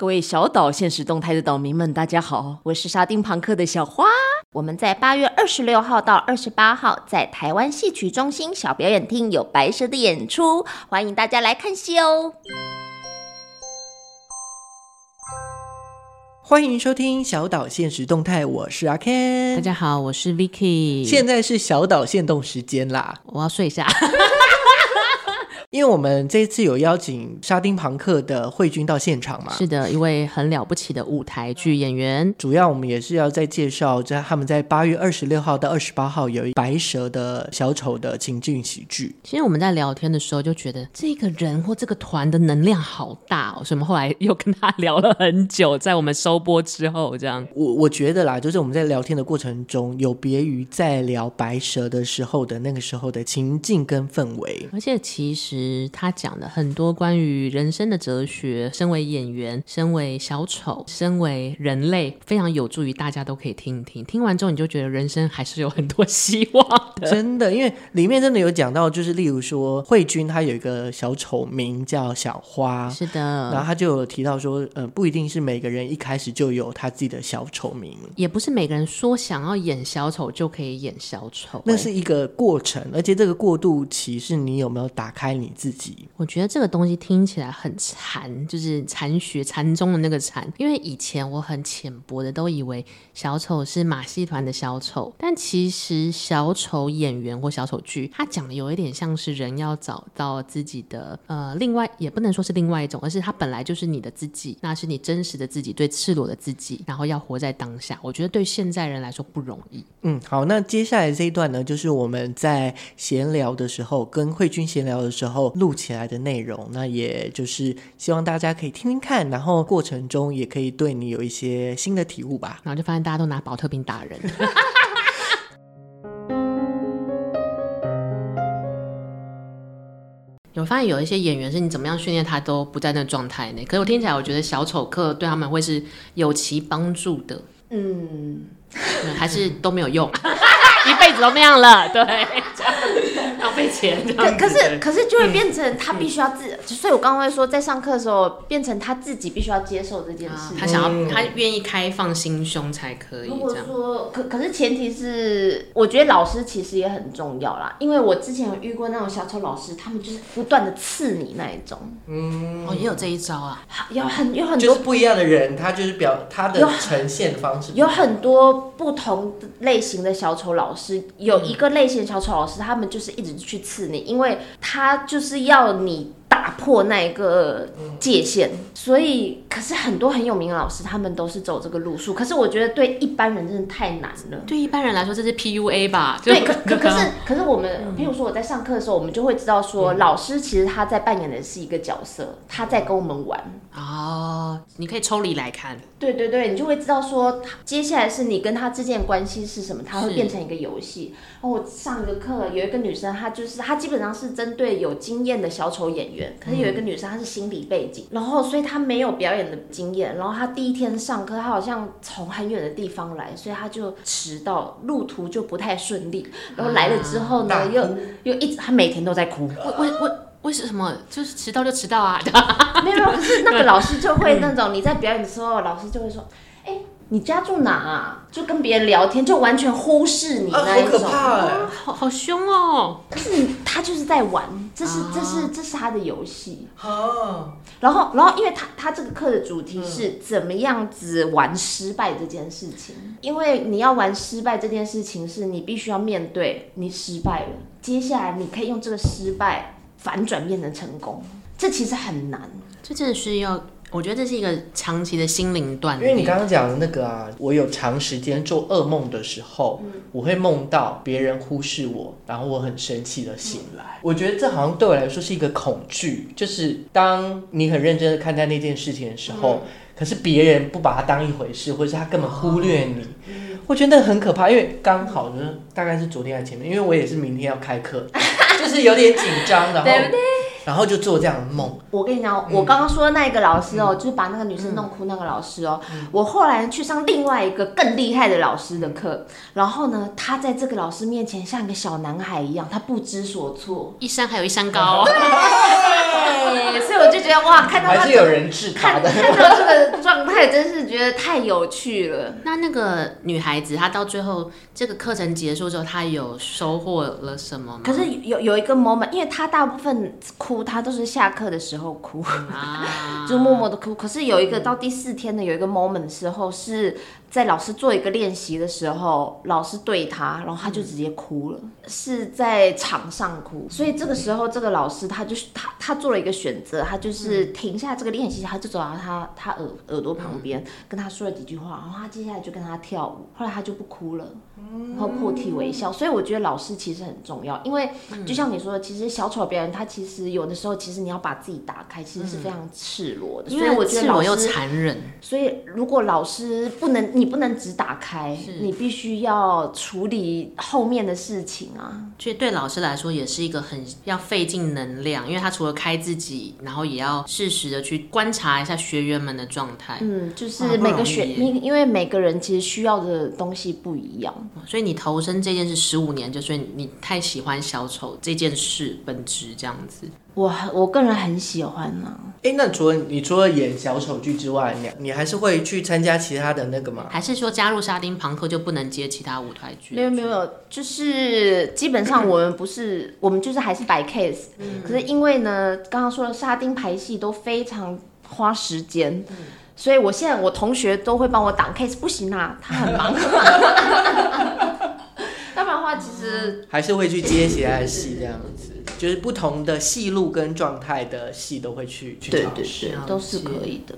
各位小岛现实动态的岛民们，大家好，我是沙丁庞克的小花。我们在八月二十六号到二十八号在台湾戏曲中心小表演厅有白蛇的演出，欢迎大家来看戏哦。欢迎收听小岛现实动态，我是阿 Ken。大家好，我是 Vicky。现在是小岛限动时间啦，我要睡一下。因为我们这一次有邀请沙丁庞克的慧君到现场嘛，是的，一位很了不起的舞台剧演员。主要我们也是要再介绍，在他们在八月二十六号到二十八号有一白蛇的小丑的情境喜剧。其实我们在聊天的时候就觉得这个人或这个团的能量好大哦，所以我们后来又跟他聊了很久，在我们收播之后，这样。我我觉得啦，就是我们在聊天的过程中，有别于在聊白蛇的时候的那个时候的情境跟氛围，而且其实。他讲了很多关于人生的哲学，身为演员，身为小丑，身为人类，非常有助于大家都可以听一听。听完之后，你就觉得人生还是有很多 希望的。真的，因为里面真的有讲到，就是例如说，慧君他有一个小丑名叫小花，是的，然后他就有提到说，嗯、呃，不一定是每个人一开始就有他自己的小丑名，也不是每个人说想要演小丑就可以演小丑，那是一个过程，而且这个过渡期是你有没有打开你。自己，我觉得这个东西听起来很禅，就是禅学禅宗的那个禅。因为以前我很浅薄的都以为小丑是马戏团的小丑，但其实小丑演员或小丑剧，他讲的有一点像是人要找到自己的呃，另外也不能说是另外一种，而是他本来就是你的自己，那是你真实的自己，最赤裸的自己，然后要活在当下。我觉得对现在人来说不容易。嗯，好，那接下来这一段呢，就是我们在闲聊的时候，跟慧君闲聊的时候。录起来的内容，那也就是希望大家可以听听看，然后过程中也可以对你有一些新的体悟吧。然后就发现大家都拿保特瓶打人。有发现有一些演员是你怎么样训练他都不在那个状态内，可是我听起来我觉得小丑课对他们会是有其帮助的。嗯，还是都没有用，一辈子都那样了，对。浪费钱，可可是可是就会变成他必须要自，嗯、所以我刚刚会说在上课的时候变成他自己必须要接受这件事，啊、他想要他愿意开放心胸才可以。如果说可可是前提是，我觉得老师其实也很重要啦，因为我之前有遇过那种小丑老师，他们就是不断的刺你那一种，嗯，哦也有这一招啊，有很有很多就是不一样的人，他就是表他的呈现方式。有，有很多不同类型的小丑老师，有一个类型的小丑老师，他们就是一直。去刺你，因为他就是要你打破那一个界限，所以可是很多很有名的老师，他们都是走这个路数。可是我觉得对一般人真的太难了。对一般人来说，这是 PUA 吧？对，可可可是可是我们，比如说我在上课的时候，我们就会知道说，老师其实他在扮演的是一个角色，他在跟我们玩。哦，你可以抽离来看。对对对，你就会知道说，接下来是你跟他之间的关系是什么，他会变成一个游戏。然后我上一个课有一个女生，她就是她基本上是针对有经验的小丑演员。可是有一个女生，她是心理背景，然后所以她没有表演的经验，然后她第一天上课，她好像从很远的地方来，所以她就迟到，路途就不太顺利。然后来了之后呢，又又一直，她每天都在哭。为为为为什么？就是迟到就迟到啊？没有没有，可是那个老师就会那种，你在表演的时候，老师就会说，哎。你家住哪啊？就跟别人聊天，就完全忽视你那一种，啊、好可怕哎，好好凶哦！可是你他就是在玩，这是、啊、这是这是他的游戏。啊、然后然后，因为他他这个课的主题是怎么样子玩失败这件事情，嗯、因为你要玩失败这件事情，是你必须要面对你失败了，接下来你可以用这个失败反转变成成功，这其实很难，这真的是要。我觉得这是一个长期的心灵锻炼。因为你刚刚讲的那个啊，我有长时间做噩梦的时候，嗯、我会梦到别人忽视我，然后我很生气的醒来。嗯、我觉得这好像对我来说是一个恐惧，就是当你很认真的看待那件事情的时候，嗯、可是别人不把它当一回事，或者是他根本忽略你，哦、我觉得很可怕。因为刚好就是大概是昨天还前面，因为我也是明天要开课，就是有点紧张，然后。对不对然后就做这样的梦。我跟你讲，我刚刚说的那一个老师哦，就是把那个女生弄哭那个老师哦。我后来去上另外一个更厉害的老师的课，然后呢，他在这个老师面前像一个小男孩一样，他不知所措，一山还有一山高。对，所以我就觉得哇，看到他还是有人治他的，看到这个状态，真是觉得太有趣了。那那个女孩子，她到最后这个课程结束之后，她有收获了什么吗？可是有有一个 moment，因为她大部分哭，她都是下课的时候哭，啊、就默默的哭。可是有一个到第四天的有一个 moment 的时候是。在老师做一个练习的时候，老师对他，然后他就直接哭了，嗯、是在场上哭。所以这个时候，这个老师他就是他他做了一个选择，他就是停下这个练习，他就走到他他耳耳朵旁边，跟他说了几句话，然后他接下来就跟他跳舞。后来他就不哭了，然后破涕为笑。所以我觉得老师其实很重要，因为就像你说的，其实小丑表演，他其实有的时候，其实你要把自己打开，其实是非常赤裸的。所以我觉得老师又残忍。所以如果老师不能。你不能只打开，你必须要处理后面的事情啊。所以对老师来说也是一个很要费尽能量，因为他除了开自己，然后也要适时的去观察一下学员们的状态。嗯，就是每个学，因因为每个人其实需要的东西不一样。所以你投身这件事十五年，就所以你太喜欢小丑这件事本质这样子。我我个人很喜欢呢、啊。哎，那除了你除了演小丑剧之外，你你还是会去参加其他的那个吗？还是说加入沙丁庞克就不能接其他舞台剧？没有没有，就是基本上我们不是，我们就是还是摆 case。嗯。可是因为呢，刚刚说的沙丁排戏都非常花时间，嗯、所以我现在我同学都会帮我挡 case，不行啊，他很忙。要不然的话，其实还是会去接其他的戏这样子。就是不同的戏路跟状态的戏都会去去尝试，都是可以的。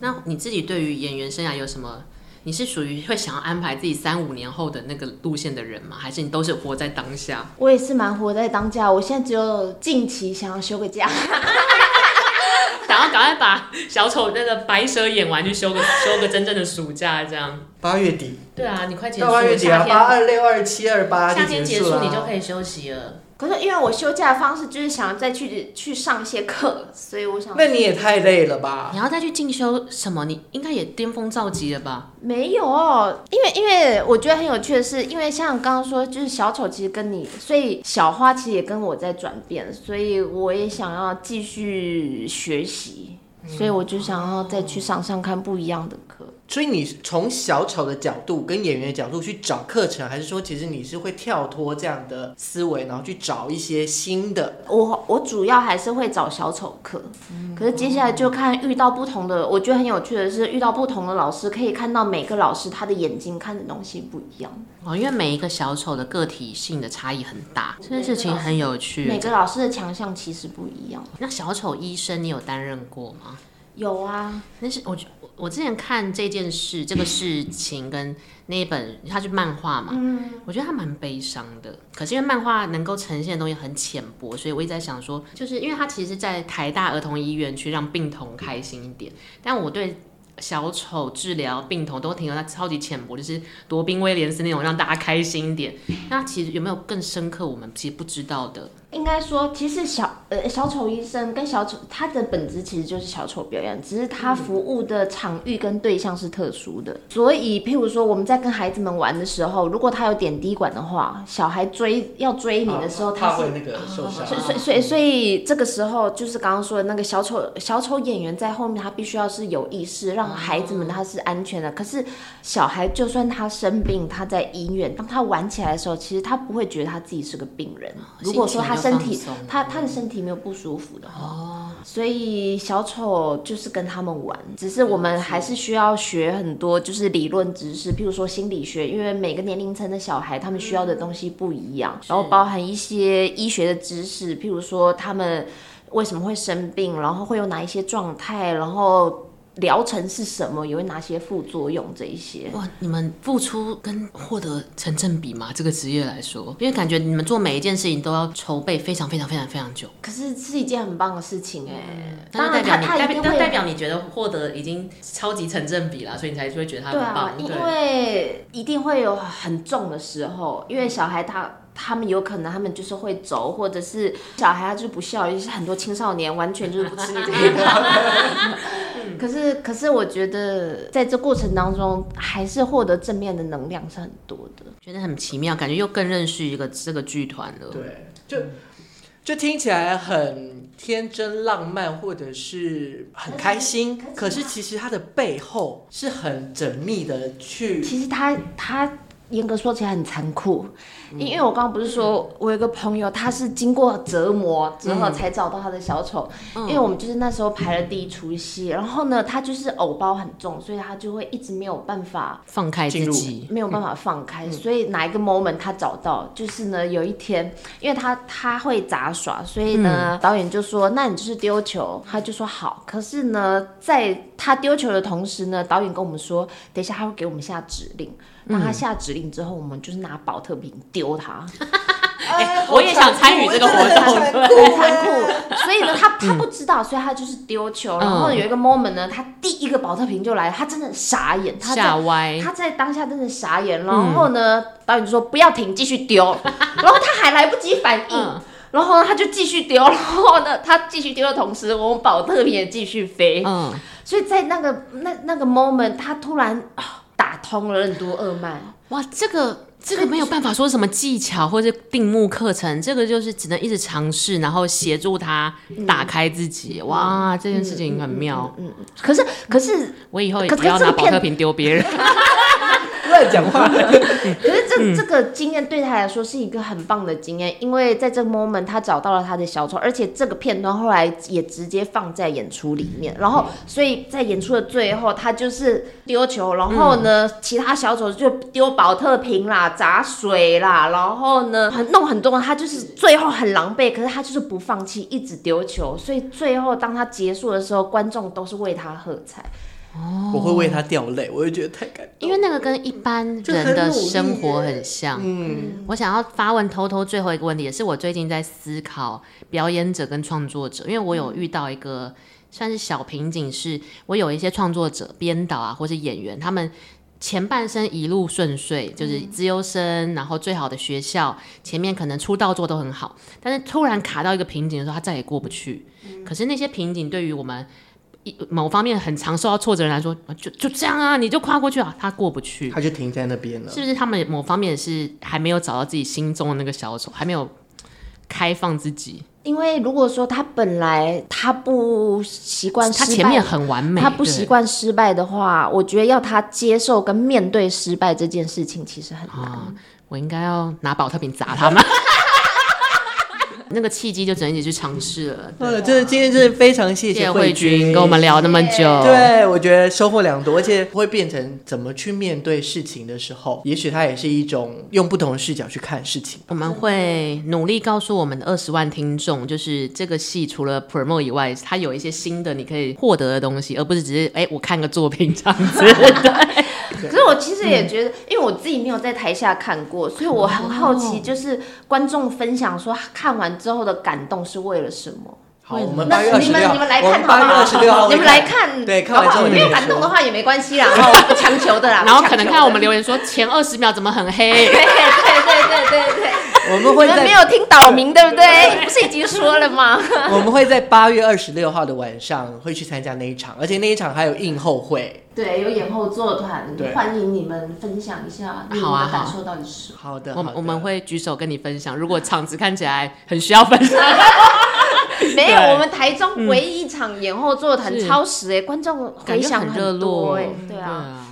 那你自己对于演员生涯有什么？你是属于会想要安排自己三五年后的那个路线的人吗？还是你都是活在当下？我也是蛮活在当下。我现在只有近期想要休个假，想要赶快把小丑那个白蛇演完，去休个休个真正的暑假，这样。八月底。对啊，你快结束。八月底啊，八二六二七二八，夏天结束你就可以休息了。可是因为我休假的方式就是想要再去去上一些课，所以我想。那你也太累了吧？你要再去进修什么？你应该也巅峰造极了吧？没有，因为因为我觉得很有趣的是，因为像刚刚说，就是小丑其实跟你，所以小花其实也跟我在转变，所以我也想要继续学习，所以我就想要再去上上看不一样的课。所以你从小丑的角度跟演员的角度去找课程，还是说其实你是会跳脱这样的思维，然后去找一些新的？我我主要还是会找小丑课，嗯、可是接下来就看遇到不同的。我觉得很有趣的是，遇到不同的老师，可以看到每个老师他的眼睛看的东西不一样。哦，因为每一个小丑的个体性的差异很大，这件事情很有趣。每个老师的强项其实不一样。那小丑医生你有担任过吗？有啊，那是我我之前看这件事这个事情跟那一本它是漫画嘛，嗯，我觉得它蛮悲伤的。可是因为漫画能够呈现的东西很浅薄，所以我一直在想说，就是因为它其实是在台大儿童医院去让病童开心一点，但我对小丑治疗病童都停留在超级浅薄，就是罗宾威廉斯那种让大家开心一点。那其实有没有更深刻我们其实不知道的？应该说，其实小呃小丑医生跟小丑他的本质其实就是小丑表演，只是他服务的场域跟对象是特殊的。所以，譬如说我们在跟孩子们玩的时候，如果他有点滴管的话，小孩追要追你的时候，他是会那个受伤。所以所以所以这个时候就是刚刚说的那个小丑小丑演员在后面，他必须要是有意识，让孩子们他是安全的。可是小孩就算他生病，他在医院，当他玩起来的时候，其实他不会觉得他自己是个病人。如果说他身体，他他的身体没有不舒服的，哦，所以小丑就是跟他们玩，只是我们还是需要学很多，就是理论知识，譬如说心理学，因为每个年龄层的小孩他们需要的东西不一样，然后包含一些医学的知识，譬如说他们为什么会生病，然后会有哪一些状态，然后。疗程是什么，有哪些副作用这一些。哇，你们付出跟获得成正比吗？这个职业来说，因为感觉你们做每一件事情都要筹备非常非常非常非常久。可是是一件很棒的事情哎、嗯，当然他他一定会代表你觉得获得已经超级成正比了，所以你才会觉得他很棒。对啊，因为一定会有很重的时候，因为小孩他。他们有可能，他们就是会走，或者是小孩他就不孝，也是很多青少年完全就是不吃你这一套。可是，可是我觉得在这过程当中，还是获得正面的能量是很多的，觉得很奇妙，感觉又更认识一个这个剧团了。对，就就听起来很天真浪漫，或者是很开心。可是其实它的背后是很缜密的去。其实他他。严格说起来很残酷，因为我刚刚不是说，我有一个朋友，他是经过折磨之后才找到他的小丑。因为我们就是那时候排了第一出戏，然后呢，他就是偶包很重，所以他就会一直没有办法放开自己，没有办法放开。所以哪一个 moment 他找到，就是呢，有一天，因为他他会杂耍，所以呢，导演就说，那你就是丢球，他就说好。可是呢，在他丢球的同时呢，导演跟我们说，等一下他会给我们下指令。当他下指令之后，我们就是拿保特瓶丢他。欸、我也想参与这个活动，很残酷。所以呢，他他不知道，所以他就是丢球。然后有一个 moment 呢，他第一个保特瓶就来，他真的傻眼，他吓歪，他在当下真的傻眼。然后呢，导演就说不要停，继续丢。然后他还来不及反应，然后他就继续丢。然后呢，他继续丢的同时，我们保特瓶也继续飞。嗯，所以在那个那那个 moment，他突然。打通了任督二脉，哇！这个这个没有办法说什么技巧或者定目课程，这个就是只能一直尝试，然后协助他打开自己。嗯、哇，这件事情很妙。嗯，嗯，嗯，可是可是我以后也不要拿保特瓶丢别人。乱讲话。可是这这个经验对他来说是一个很棒的经验，因为在这个 moment 他找到了他的小丑，而且这个片段后来也直接放在演出里面。然后，所以在演出的最后，他就是丢球，然后呢，其他小丑就丢保特瓶啦、砸水啦，然后呢，很弄很多，他就是最后很狼狈，可是他就是不放弃，一直丢球。所以最后当他结束的时候，观众都是为他喝彩。哦，我会为他掉泪，我会觉得太感动。因为那个跟一般人的生活很像。嗯，我想要发问偷偷最后一个问题，也是我最近在思考表演者跟创作者，因为我有遇到一个算是小瓶颈，是我有一些创作者、编导啊，或是演员，他们前半生一路顺遂，就是资优生，然后最好的学校，前面可能出道做都很好，但是突然卡到一个瓶颈的时候，他再也过不去。可是那些瓶颈对于我们。某方面很常受到挫折人来说，就就这样啊，你就跨过去啊，他过不去，他就停在那边了。是不是他们某方面是还没有找到自己心中的那个小丑，还没有开放自己？因为如果说他本来他不习惯，他前面很完美，他不习惯失败的话，我觉得要他接受跟面对失败这件事情其实很难。哦，我应该要拿保特瓶砸他吗？那个契机就只能一起去尝试了。呃、啊，真的今天真的非常谢谢慧君跟我们聊那么久。对，我觉得收获良多，而且会变成怎么去面对事情的时候，也许它也是一种用不同的视角去看事情。我们会努力告诉我们的二十万听众，就是这个戏除了 promote 以外，它有一些新的你可以获得的东西，而不是只是哎我看个作品这样子。对。可是我其实也觉得，因为我自己没有在台下看过，所以我很好奇，就是观众分享说看完之后的感动是为了什么？好，我们八月二十六号，你们来看好不好？你们来看，对，看完之后没有感动的话也没关系啦，然后不强求的啦。然后可能看我们留言说前二十秒怎么很黑？对对对对对对。我们会在没有听岛民，对不对？不是已经说了吗？我们会在八月二十六号的晚上会去参加那一场，而且那一场还有映后会。对，有演后座团，欢迎你们分享一下你们的感受到底是什么。好的，我我们会举手跟你分享。如果场子看起来很需要分享，没有，我们台中唯一一场演后座谈超时哎，观众回响很热络哎，对啊。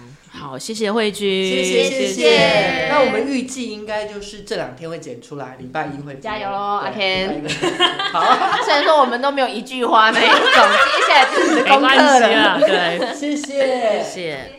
好，谢谢慧君，谢谢谢谢。那我们预计应该就是这两天会剪出来，礼拜一会加油喽，阿 Ken。好，虽然说我们都没有一句话那一种，接下来就是你的功课了。对，谢谢，谢谢。